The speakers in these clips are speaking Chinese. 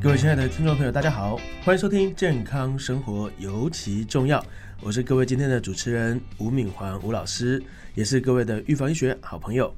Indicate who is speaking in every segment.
Speaker 1: 各位亲爱的听众朋友，大家好，欢迎收听《健康生活尤其重要》，我是各位今天的主持人吴敏环吴老师，也是各位的预防医学好朋友。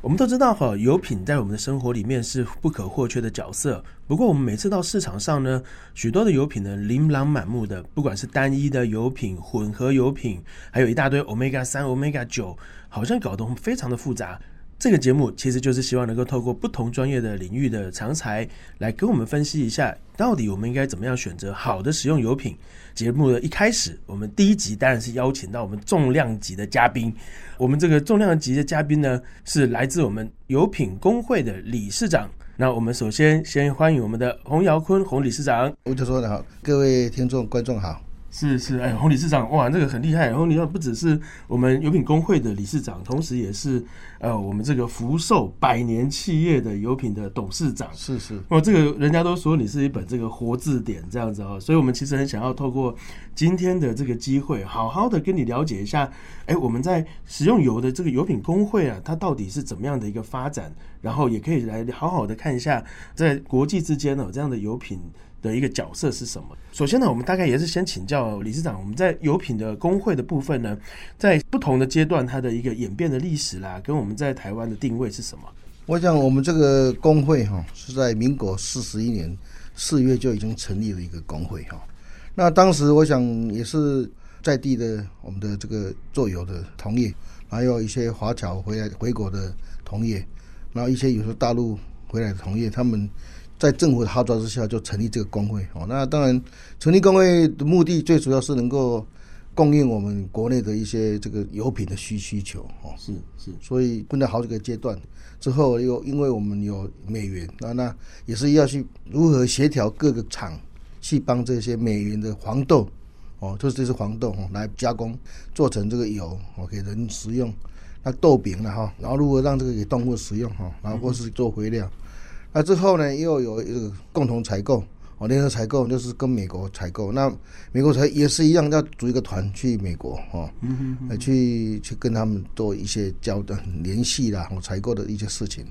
Speaker 1: 我们都知道哈，油品在我们的生活里面是不可或缺的角色。不过，我们每次到市场上呢，许多的油品呢琳琅满目的，不管是单一的油品、混合油品，还有一大堆 omega 三、omega 九，好像搞得非常的复杂。这个节目其实就是希望能够透过不同专业的领域的常才来跟我们分析一下，到底我们应该怎么样选择好的使用油品。节目的一开始，我们第一集当然是邀请到我们重量级的嘉宾。我们这个重量级的嘉宾呢，是来自我们油品工会的理事长。那我们首先先欢迎我们的洪尧坤洪理事长。
Speaker 2: 我就说的好，各位听众观众好。
Speaker 1: 是是，哎，洪理事长，哇，这个很厉害。洪理事长不只是我们油品工会的理事长，同时也是呃，我们这个福寿百年企业的油品的董事长。
Speaker 2: 是是，
Speaker 1: 哦，这个人家都说你是一本这个活字典这样子哦，所以我们其实很想要透过今天的这个机会，好好的跟你了解一下，哎，我们在使用油的这个油品工会啊，它到底是怎么样的一个发展，然后也可以来好好的看一下，在国际之间呢，这样的油品。的一个角色是什么？首先呢，我们大概也是先请教理事长，我们在油品的工会的部分呢，在不同的阶段，它的一个演变的历史啦，跟我们在台湾的定位是什么？
Speaker 2: 我想，我们这个工会哈，是在民国四十一年四月就已经成立了一个工会哈。那当时我想也是在地的我们的这个做油的同业，还有一些华侨回来回国的同业，然后一些有时候大陆回来的同业，他们。在政府的号召之下，就成立这个工会哦。那当然，成立工会的目的最主要是能够供应我们国内的一些这个油品的需需求哦。
Speaker 1: 是是，
Speaker 2: 所以分了好几个阶段之后，又因为我们有美元，那那也是要去如何协调各个厂去帮这些美元的黄豆哦，就是这是黄豆哦，来加工做成这个油哦，给人食用。那豆饼了哈，然后如何让这个给动物食用哈，然后或是做肥料。那之后呢，又有一个共同采购，哦，联合采购就是跟美国采购。那美国采也是一样，要组一个团去美国，哦，来去去跟他们做一些交的联系啦，哦，采购的一些事情。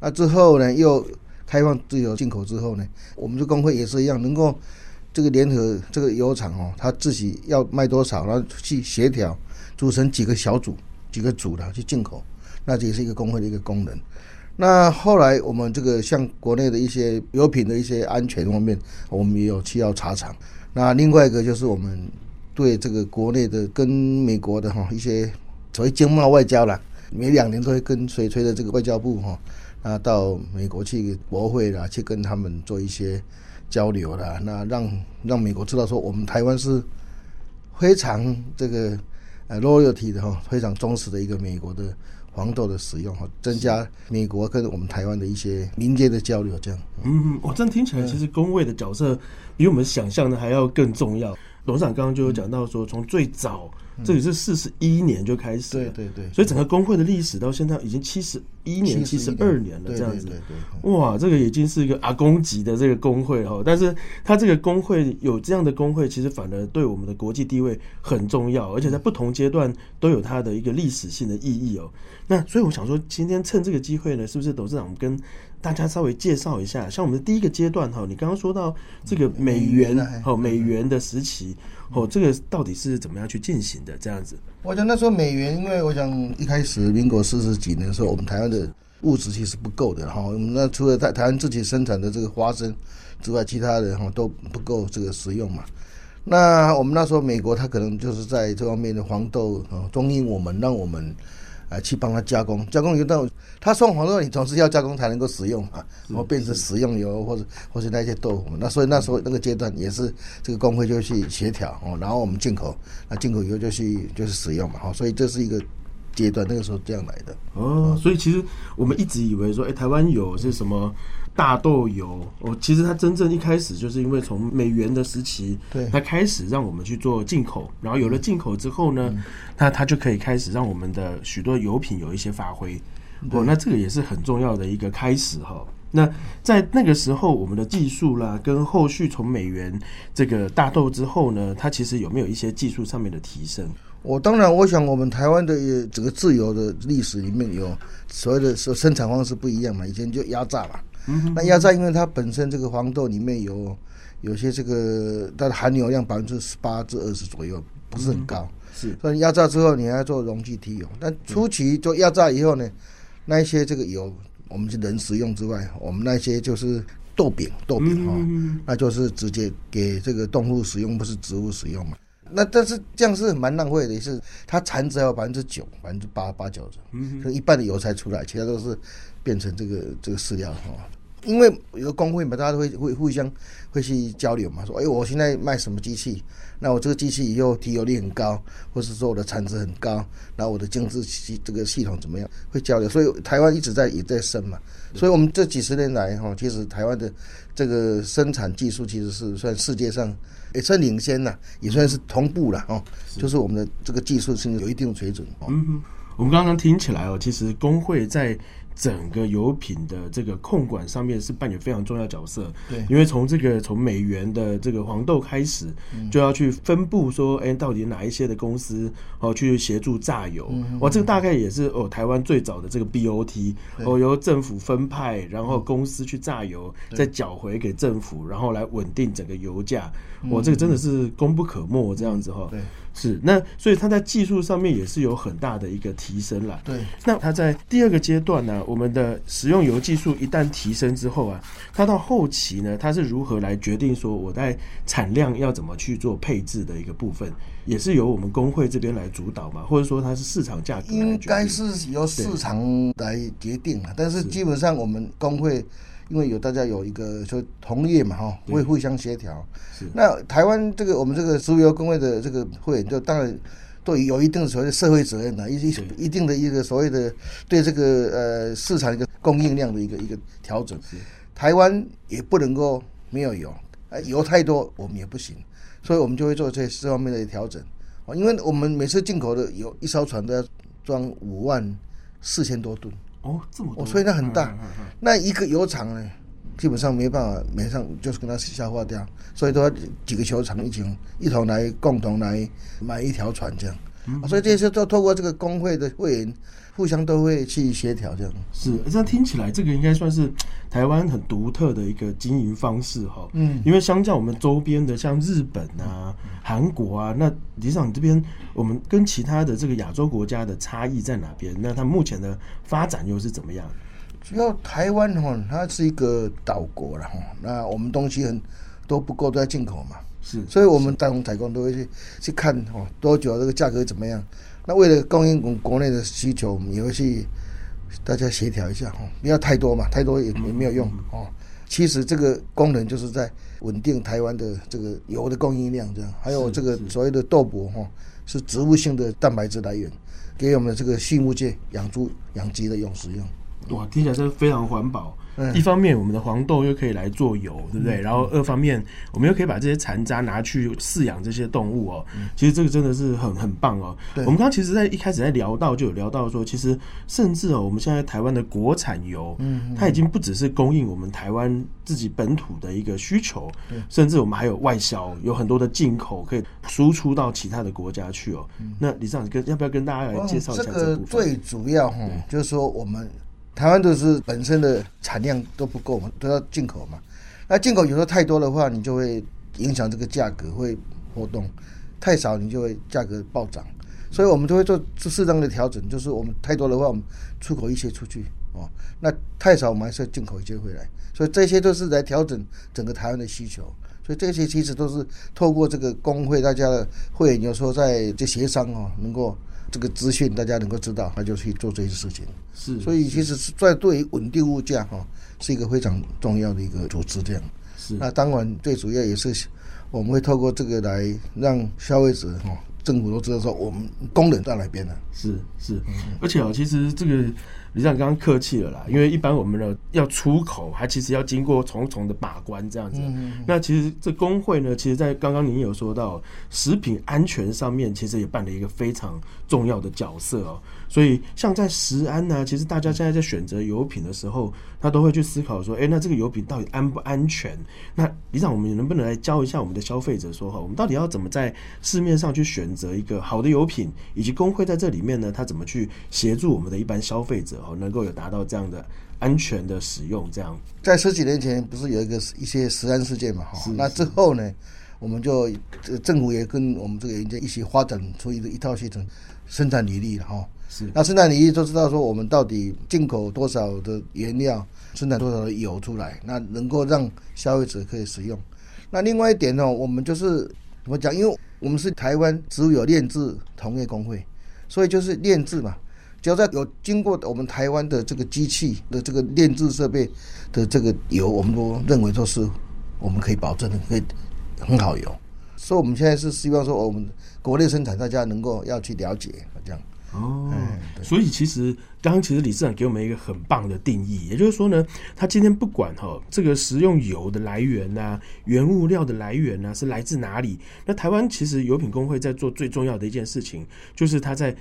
Speaker 2: 那之后呢，又开放自由进口之后呢，我们的工会也是一样，能够这个联合这个油厂哦，他自己要卖多少，然后去协调组成几个小组、几个组的去进口，那这也是一个工会的一个功能。那后来我们这个像国内的一些油品的一些安全方面，我们也有去要查厂。那另外一个就是我们对这个国内的跟美国的哈一些所谓经贸外交啦，每两年都会跟随随着这个外交部哈啊到美国去国会啦，去跟他们做一些交流啦。那让让美国知道说我们台湾是非常这个呃 loyalty 的哈，非常忠实的一个美国的。黄豆的使用哈，增加美国跟我们台湾的一些民间的交流，这样。
Speaker 1: 嗯，我这样听起来，其实工位的角色比我们想象的还要更重要。董事长刚刚就有讲到说，从最早。这里是四十一年就开始，
Speaker 2: 对对对，
Speaker 1: 所以整个工会的历史到现在已经七十一年、七十二年了，这样子。哇，这个已经是一个阿公级的这个工会哈，但是它这个工会有这样的工会，其实反而对我们的国际地位很重要，而且在不同阶段都有它的一个历史性的意义哦。那所以我想说，今天趁这个机会呢，是不是董事长跟大家稍微介绍一下，像我们的第一个阶段哈，你刚刚说到这个美元哈，美元的时期。哦，这个到底是怎么样去进行的？这样子，
Speaker 2: 我想那时候美元，因为我想一开始民国四十几年的时候，我们台湾的物质其实不够的哈。那除了在台湾自己生产的这个花生之外，其他的哈都不够这个食用嘛。那我们那时候美国，它可能就是在这方面的黄豆啊供应我们，让我们。啊，去帮他加工，加工油到他送黄豆，你总是要加工才能够使用嘛，然后变成食用油或者或者那些豆腐。那所以那时候那个阶段也是这个工会就去协调哦，然后我们进口，那进口油就去就是使用嘛，哈，所以这是一个阶段，那个时候这样来的。
Speaker 1: 哦，所以其实我们一直以为说，哎，台湾有是什么？大豆油哦，其实它真正一开始就是因为从美元的时期，
Speaker 2: 对，
Speaker 1: 它开始让我们去做进口，然后有了进口之后呢，那它就可以开始让我们的许多油品有一些发挥哦，那这个也是很重要的一个开始哈。那在那个时候，我们的技术啦，跟后续从美元这个大豆之后呢，它其实有没有一些技术上面的提升？
Speaker 2: 我当然，我想我们台湾的整个自由的历史里面有所谓的说生产方式不一样嘛，以前就压榨嘛。那压榨因为它本身这个黄豆里面有有些这个它的含油量百分之十八至二十左右，不是很高。
Speaker 1: 是，
Speaker 2: 所以压榨之后你还要做溶剂提油，但初期做压榨以后呢，那一些这个油我们是人食用之外，我们那些就是豆饼豆饼哈，那就是直接给这个动物使用，不是植物使用嘛。那但是这样是蛮浪费的，是它残值还有百分之九、百分之八八九的，可能一半的油才出来，其他都是变成这个这个饲料哈。因为有个工会嘛，大家都会会互相会去交流嘛，说哎，我现在卖什么机器？那我这个机器以后提油率很高，或是说我的产值很高，然后我的经济系这个系统怎么样？会交流，所以台湾一直在也在升嘛。所以我们这几十年来哈，其实台湾的这个生产技术其实是算世界上也算领先了，也算是同步了哦。就是我们的这个技术是有一定水准。
Speaker 1: 嗯，我们刚刚听起来哦，其实工会在。整个油品的这个控管上面是扮演非常重要角色，
Speaker 2: 对，
Speaker 1: 因为从这个从美元的这个黄豆开始，就要去分布说，哎，到底哪一些的公司哦去协助榨油，哇，这个大概也是哦台湾最早的这个 BOT 哦由政府分派，然后公司去榨油，再缴回给政府，然后来稳定整个油价，哇，这个真的是功不可没这样子哈。
Speaker 2: 对。
Speaker 1: 是，那所以它在技术上面也是有很大的一个提升了。
Speaker 2: 对，
Speaker 1: 那它在第二个阶段呢，我们的食用油技术一旦提升之后啊，它到后期呢，它是如何来决定说我在产量要怎么去做配置的一个部分，也是由我们工会这边来主导嘛，或者说它是市场价格？
Speaker 2: 应该是由市场来决定啊，但是基本上我们工会。因为有大家有一个说同业嘛哈，会互相协调。那台湾这个我们这个石油工会的这个会员，就当然都有一定所谓的社会责任的，一一一定的一个所谓的对这个呃市场一个供应量的一个一个调整。台湾也不能够没有油，呃油太多我们也不行，所以我们就会做这这方面的调整。哦，因为我们每次进口的油一艘船都要装五万四千多吨。
Speaker 1: 哦，这么多，
Speaker 2: 所以那很大。那一个油厂呢，基本上没办法，马上就是跟它消化掉，所以都要几个球场一起一同来共同来买一条船这样。所以这些都透过这个工会的会员。互相都会去协调，这样
Speaker 1: 是这样听起来，这个应该算是台湾很独特的一个经营方式哈。嗯，因为相较我们周边的像日本啊、韩国啊，那李长这边我们跟其他的这个亚洲国家的差异在哪边？那它目前的发展又是怎么样？
Speaker 2: 主要台湾哈，它是一个岛国了哈，那我们东西很都不够，都要进口嘛。
Speaker 1: 是，
Speaker 2: 所以我们大众采购都会去去看哦，多久这个价格怎么样。那为了供应国国内的需求，我们也会去大家协调一下哈，不要太多嘛，太多也也没有用哦。其实这个功能就是在稳定台湾的这个油的供应量，这样还有这个所谓的豆粕哈，是植物性的蛋白质来源，给我们这个畜牧界养猪养鸡的用使用。
Speaker 1: 哇，听起来真的非常环保。一方面，我们的黄豆又可以来做油，对不对？然后二方面，我们又可以把这些残渣拿去饲养这些动物哦。其实这个真的是很很棒哦。我们刚刚其实，在一开始在聊到，就有聊到说，其实甚至哦，我们现在台湾的国产油，嗯，它已经不只是供应我们台湾自己本土的一个需求，甚至我们还有外销，有很多的进口可以输出到其他的国家去哦。那李长跟要不要跟大家来介绍一下这
Speaker 2: 个最主要哈，就是说我们。台湾都是本身的产量都不够嘛，都要进口嘛。那进口有时候太多的话，你就会影响这个价格会波动；太少，你就会价格暴涨。所以我们都会做做适当的调整，就是我们太多的话，我们出口一些出去哦。那太少，我们还是要进口一些回来。所以这些都是来调整整个台湾的需求。所以这些其实都是透过这个工会大家的会员，有时候在这协商哦，能够。这个资讯大家能够知道，他就去做这些事情。
Speaker 1: 是，
Speaker 2: 所以其实是在对于稳定物价哈，是一个非常重要的一个组织。这样，
Speaker 1: 是。
Speaker 2: 那当然最主要也是我们会透过这个来让消费者哈，政府都知道说我们工人在哪边呢？
Speaker 1: 是是，而且哦，其实这个。李长刚刚客气了啦，因为一般我们的要出口，还其实要经过重重的把关这样子。那其实这工会呢，其实，在刚刚您有说到食品安全上面，其实也扮了一个非常重要的角色哦。所以，像在食安呢，其实大家现在在选择油品的时候，他都会去思考说，哎，那这个油品到底安不安全？那李长，我们能不能来教一下我们的消费者说哈，我们到底要怎么在市面上去选择一个好的油品，以及工会在这里面呢，他怎么去协助我们的一般消费者？哦，能够有达到这样的安全的使用，这样
Speaker 2: 在十几年前不是有一个一些食安事件嘛？哈，那之后呢，我们就这个政府也跟我们这个研究一起发展出一个一套系统，生产履历了哈。
Speaker 1: 是
Speaker 2: 那生产履历就知道说我们到底进口多少的原料，生产多少的油出来，那能够让消费者可以使用。那另外一点呢，我们就是怎么讲？因为我们是台湾植物油炼制同业工会，所以就是炼制嘛。只要在有经过我们台湾的这个机器的这个炼制设备的这个油，我们都认为都是我们可以保证的，可以很好油。所以我们现在是希望说，我们国内生产大家能够要去了解这样。
Speaker 1: 哦所以其实刚刚其实李市长给我们一个很棒的定义，也就是说呢，他今天不管哈、这个食用油的来源呐、原物料的来源呐、是来自哪里，那台湾其实油品工会在做最重要的一件事情，就是他在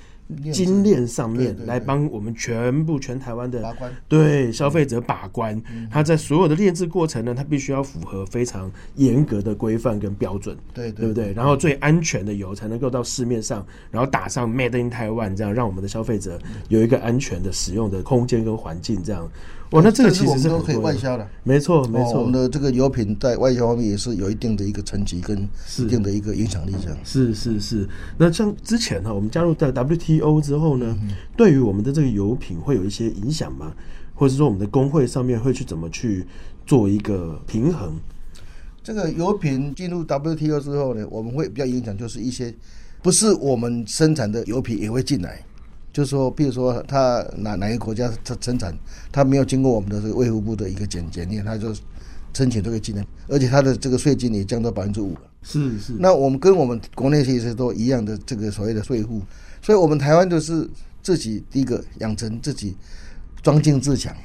Speaker 1: 精炼上面来帮我们全部全台湾的对消费者把关，他在所有的炼制过程呢，他必须要符合非常严格的规范跟标准，
Speaker 2: 对
Speaker 1: 对不对？然后最安全的油才能够到市面上，然后打上 Made in Taiwan，这样让我们的消费者有一个安全的使用的空间跟环境，这样。哇，那这个其实是
Speaker 2: 都可以外销的。
Speaker 1: 没错没
Speaker 2: 错，我们，的这个油品在外销方面也是有一定的一个层级跟一定的一个影响力这样。
Speaker 1: 是是是。那像之前哈，我们加入到 WTO 之后呢，对于我们的这个油品会有一些影响吗？或者是说我们的工会上面会去怎么去做一个平衡？
Speaker 2: 这个油品进入 WTO 之后呢，我们会比较影响，就是一些不是我们生产的油品也会进来。就是说，比如说，他哪哪个国家它生产，他没有经过我们的这个卫福部的一个检检验，他就申请这个技能，而且他的这个税金也降到百分之五了。
Speaker 1: 是是，
Speaker 2: 那我们跟我们国内其实都一样的这个所谓的税负，所以我们台湾就是自己第一个养成自己庄敬自强，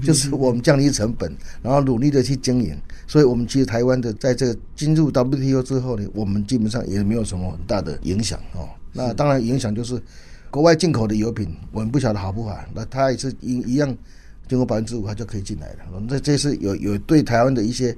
Speaker 2: 就是我们降低成本，然后努力的去经营。所以我们其实台湾的在这个进入 WTO 之后呢，我们基本上也没有什么很大的影响哦。那当然影响就是国外进口的油品，我们不晓得好不好，那它也是一一样经过百分之五，它就可以进来了。那这是有有对台湾的一些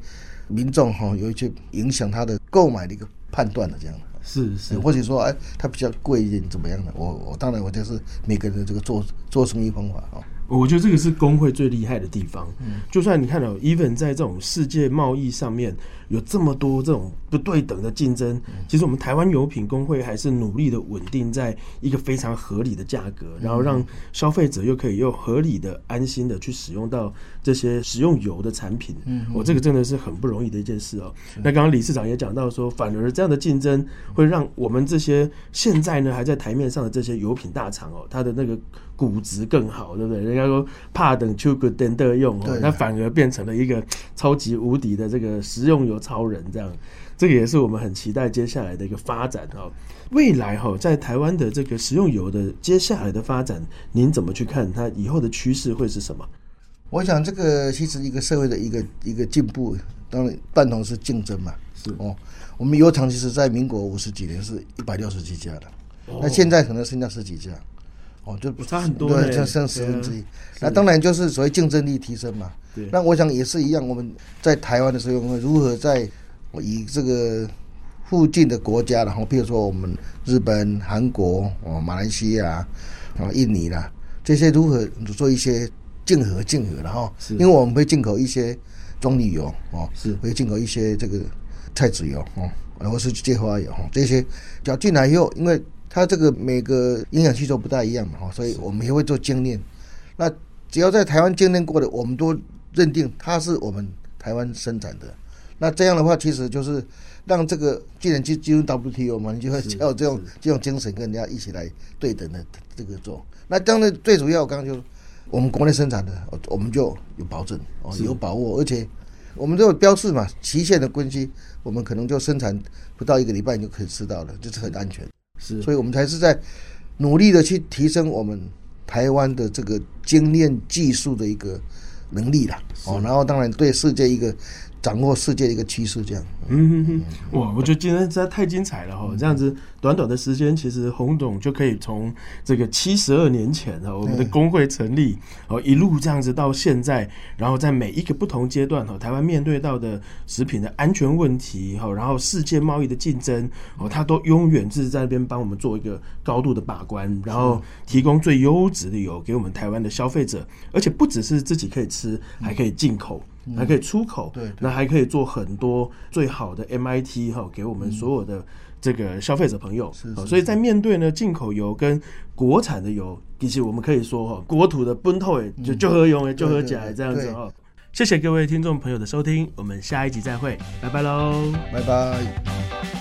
Speaker 2: 民众哈、有一些影响他的购买的一个判断的这样的。
Speaker 1: 是是，
Speaker 2: 或者说，哎，它比较贵一点，怎么样的？我我当然我就是每个人的这个做做生意方法啊、
Speaker 1: 我觉得这个是工会最厉害的地方。就算你看到、even 在这种世界贸易上面有这么多这种不对等的竞争，其实我们台湾油品工会还是努力的稳定在一个非常合理的价格，然后让消费者又可以又合理的、安心的去使用到这些食用油的产品。嗯，我这个真的是很不容易的一件事哦。那刚刚理事长也讲到说，反而这样的竞争会让我们这些现在呢还在台面上的这些油品大厂哦，它的那个估值更好，对不对？人家说怕等秋个等的用哦
Speaker 2: 对，
Speaker 1: 那反而变成了一个超级无敌的这个食用油超人，这样，这个也是我们很期待接下来的一个发展哈、未来哈、在台湾的这个食用油的接下来的发展，您怎么去看它以后的趋势会是什么？
Speaker 2: 我想这个其实一个社会的一个一个进步，当然半同是竞争嘛。
Speaker 1: 是
Speaker 2: 哦，我们油厂其实在民国五十几年是一百六十几家的，那现在可能剩下十几家。哦，就不
Speaker 1: 差很多呢
Speaker 2: 对，剩剩十分之一。那当然就是所谓竞争力提升嘛。
Speaker 1: 对
Speaker 2: 那我想也是一样，我们在台湾的时候，我们如何在以这个附近的国家，然后比如说我们日本、韩国、哦马来西亚、啊印尼啦，这些如何做一些竞合竞合，然后
Speaker 1: 是
Speaker 2: 因为我们会进口一些棕榈油哦，
Speaker 1: 是
Speaker 2: 会进口一些这个菜籽油哦，然后是芥花油哦，这些只要进来以后，因为它这个每个营养系数不大一样嘛哈，所以我们也会做精炼。那只要在台湾精炼过的，我们都认定它是我们台湾生产的。那这样的话，其实就是让这个既然进进入 WTO 嘛，你就会
Speaker 1: 是
Speaker 2: 要这种这种精神跟人家一起来对等的这个做。那当然最主要，我刚刚就我们国内生产的，哦我们就有保证哦，有把握，而且我们都有标示嘛，期限的关系，我们可能就生产不到一个礼拜你就可以吃到了，这是很安全。
Speaker 1: 是
Speaker 2: 所以我们才是在努力的去提升我们台湾的这个精炼技术的一个能力啦。哦，然后当然对世界一个掌握世界的一个趋势，这样。
Speaker 1: 嗯哼哼，哇！我觉得今天实在太精彩了哈！这样子短短的时间，其实洪总就可以从这个七十二年前哈，我们的工会成立哦，一路这样子到现在，然后在每一个不同阶段哈，台湾面对到的食品的安全问题哈，然后世界贸易的竞争哦，他都永远是在那边帮我们做一个高度的把关，然后提供最优质的油给我们台湾的消费者，而且不只是自己可以吃，还可以进口。还可以出口，
Speaker 2: 对，
Speaker 1: 那还可以做很多最好的 MIT 哈，给我们所有的这个消费者朋友。
Speaker 2: 是，
Speaker 1: 所以在面对呢进口油跟国产的油，其实我们可以说哈，国土的奔透诶，就就喝油诶，就喝起来这样子哈。谢谢各位听众朋友的收听，我们下一集再会，拜拜喽，
Speaker 2: 拜拜。